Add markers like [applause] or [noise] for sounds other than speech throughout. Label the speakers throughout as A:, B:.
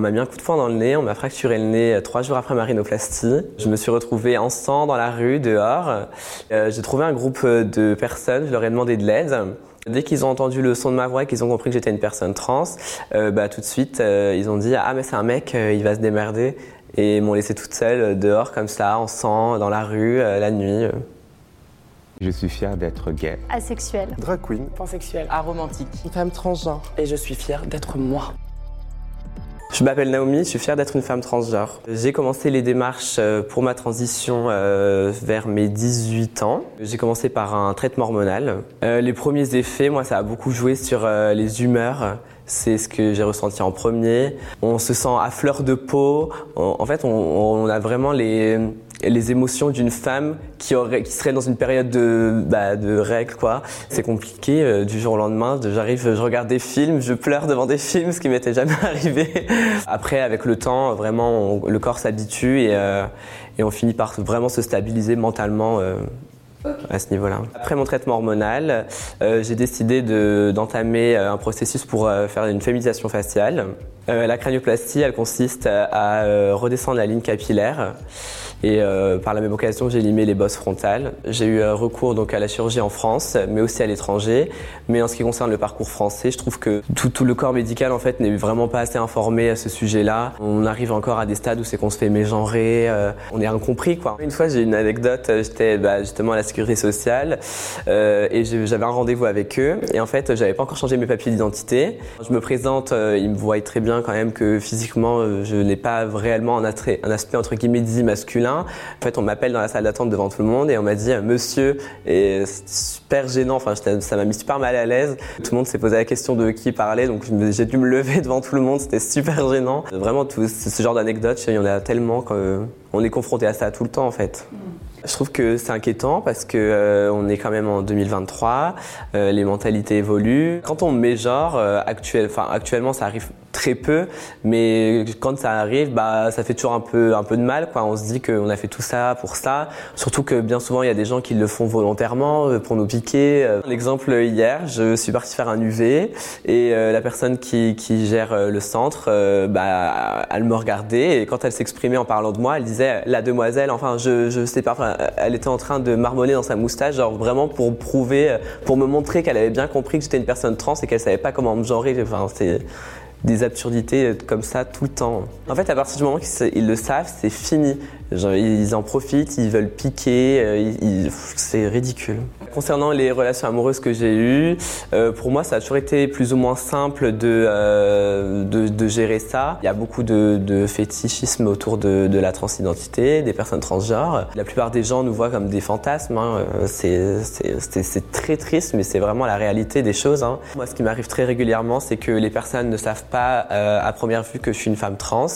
A: On m'a mis un coup de poing dans le nez, on m'a fracturé le nez euh, trois jours après ma rhinoplastie. Je me suis retrouvée en sang dans la rue, dehors. Euh, j'ai trouvé un groupe de personnes, je leur ai demandé de l'aide. Dès qu'ils ont entendu le son de ma voix et qu'ils ont compris que j'étais une personne trans, euh, bah, tout de suite, euh, ils ont dit Ah, mais c'est un mec, euh, il va se démerder. Et m'ont laissé toute seule euh, dehors, comme ça, en sang, dans la rue, euh, la nuit. euh.
B: Je suis fier d'être gay.
C: Asexuel.
D: Drag queen.
E: pansexuel,
F: aromantique.
E: une femme transgenre.
F: Et je suis fière d'être moi.
A: Je m'appelle Naomi, je suis fière d'être une femme transgenre. J'ai commencé les démarches euh, pour ma transition euh, vers mes 18 ans. J'ai commencé par un traitement hormonal. Euh, les premiers effets, moi, ça a beaucoup joué sur les humeurs. C'est ce que j'ai ressenti en premier. On se sent à fleur de peau. En fait, on a vraiment les, les émotions d'une femme qui, aurait, qui serait dans une période de, bah, de règles, quoi. C'est compliqué euh, du jour au lendemain. de- J'arrive, je regarde des films, je pleure devant des films, ce qui m'était jamais [laughs] arrivé. Après, avec le temps, vraiment, le corps s'habitue et, euh, et on finit par vraiment se stabiliser mentalement. euh, Après mon traitement hormonal, euh, j'ai décidé de- d'entamer euh, un processus pour euh, faire une féminisation faciale. La cranioplastie, elle consiste à redescendre la ligne capillaire et par la même occasion, j'ai limé les bosses frontales. J'ai eu recours donc à la chirurgie en France, mais aussi à l'étranger. Mais en ce qui concerne le parcours français, je trouve que tout, le corps médical en fait n'est vraiment pas assez informé à ce sujet-là. On arrive encore à des stades où c'est qu'on se fait mégenrer, on est incompris quoi. Une fois, j'ai une anecdote. J'étais bah, justement à la sécurité sociale euh, et j'avais un rendez-vous avec eux. Et en fait, j'avais pas encore changé mes papiers d'identité. Je me présente, euh, ils me voient très bien quand même que physiquement, euh, je n'ai pas réellement un, attrait- un aspect entre guillemets dit masculin. En fait, on m'appelle dans la salle d'attente devant tout le monde et on m'a dit Monsieur, et super gênant. Enfin, ça m'a mis super mal à l'aise. Tout le monde s'est posé la question de qui parlait, donc j'ai dû me lever [laughs] devant tout le monde. C'était super gênant. Vraiment, tout ce genre d'anecdotes, il y en a tellement qu'on est confronté à ça tout le temps en fait. Je trouve que c'est inquiétant parce que euh, on est quand même en 2023, euh, les mentalités évoluent. Quand on met genre euh, actuel, enfin actuellement ça arrive très peu, mais quand ça arrive, bah ça fait toujours un peu un peu de mal quoi. On se dit qu'on a fait tout ça pour ça. Surtout que bien souvent il y a des gens qui le font volontairement euh, pour nous piquer. Euh, Un exemple hier, je suis parti faire un UV et euh, la personne qui, qui gère le centre, bah elle me regardait et quand elle s'exprimait en parlant de moi, elle disait la demoiselle. Enfin je je sais pas. Enfin, elle était en train de marmonner dans sa moustache, genre vraiment pour prouver, pour me montrer qu'elle avait bien compris que j'étais une personne trans et qu'elle savait pas comment me genrer. Enfin c'est des absurdités comme ça tout le temps. En fait, à partir du moment qu'ils le savent, c'est fini. Ils en profitent, ils veulent piquer, euh, c'est ridicule. Concernant les relations amoureuses que j'ai eues, euh, pour moi, ça a toujours été plus ou moins simple de, euh, de, de gérer ça. Il y a beaucoup de, de fétichisme autour de, la transidentité, des personnes transgenres. La plupart des gens nous voient comme des fantasmes. hein. C'est- très triste, mais c'est vraiment la réalité des choses. hein. Moi, ce qui m'arrive très régulièrement, c'est que les personnes ne savent pas à première vue que je suis une femme trans.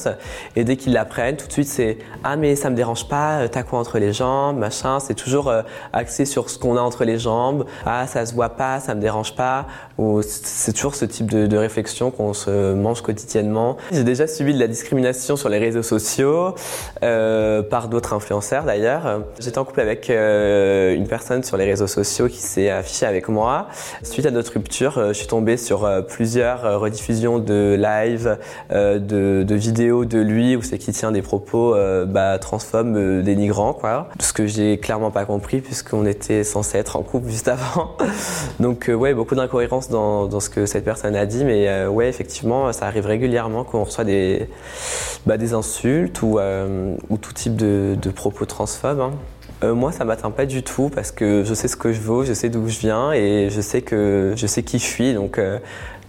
A: Et dès qu'ils l'apprennent, tout de suite, c'est Ah, mais ça me dérange pas, euh, t'as quoi entre les jambes, machin. C'est toujours euh, axé sur ce qu'on a entre les jambes. Ah, ça se voit pas, ça me dérange pas. Ou c'est toujours ce type de, réflexion qu'on se mange quotidiennement. J'ai déjà subi de la discrimination sur les réseaux sociaux, euh, par d'autres influenceurs d'ailleurs. J'étais en couple avec une personne sur les réseaux sociaux qui s'est affichée avec moi. Suite à notre rupture, je suis tombée sur plusieurs rediffusions de live, de, vidéos de lui où c'est qu'il tient des propos bah, transphobes, euh, dénigrants, quoi. Ce que j'ai clairement pas compris puisqu'on était censé être en couple juste avant. [laughs] Donc euh, ouais, beaucoup d'incohérences dans, ce que cette personne a dit, mais euh, ouais, effectivement, ça arrive régulièrement qu'on reçoit des, bah, des insultes ou, euh, ou tout type de, de propos transphobes. hein. Euh, moi, ça m'atteint pas du tout parce que je sais ce que je vaux, je sais d'où je viens et je sais que je sais qui je suis. Donc euh,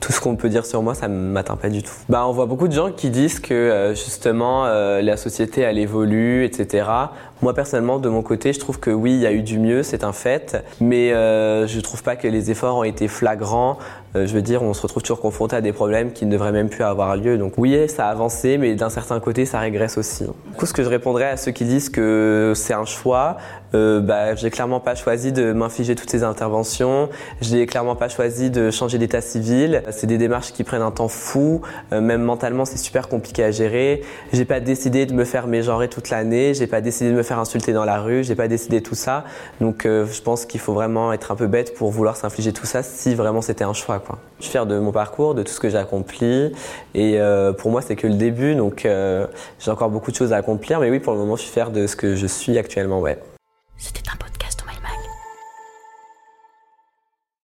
A: tout ce qu'on peut dire sur moi, ça m'atteint pas du tout. Bah, on voit beaucoup de gens qui disent que euh, justement euh, la société elle évolue, etc. Moi personnellement, de mon côté, je trouve que oui, il y a eu du mieux, c'est un fait, mais euh, je trouve pas que les efforts ont été flagrants. Euh, je veux dire, on se retrouve toujours confronté à des problèmes qui ne devraient même plus avoir lieu. Donc oui, ça a avancé, mais d'un certain côté, ça régresse aussi. Du coup, ce que je répondrais à ceux qui disent que c'est un choix, euh, bah, j'ai clairement pas choisi de m'infliger toutes ces interventions. J'ai clairement pas choisi de changer d'état civil. C'est des démarches qui prennent un temps fou. Euh, même mentalement, c'est super compliqué à gérer. J'ai pas décidé de me faire mégenrer toute l'année. J'ai pas décidé de me faire insulter dans la rue, j'ai pas décidé tout ça. Donc euh, je pense qu'il faut vraiment être un peu bête pour vouloir s'infliger tout ça si vraiment c'était un choix. Quoi. Je suis fier de mon parcours, de tout ce que j'ai accompli. Et euh, pour moi, c'est que le début, donc euh, j'ai encore beaucoup de choses à accomplir. Mais oui, pour le moment, je suis fier de ce que je suis actuellement. Ouais.
C: C'était un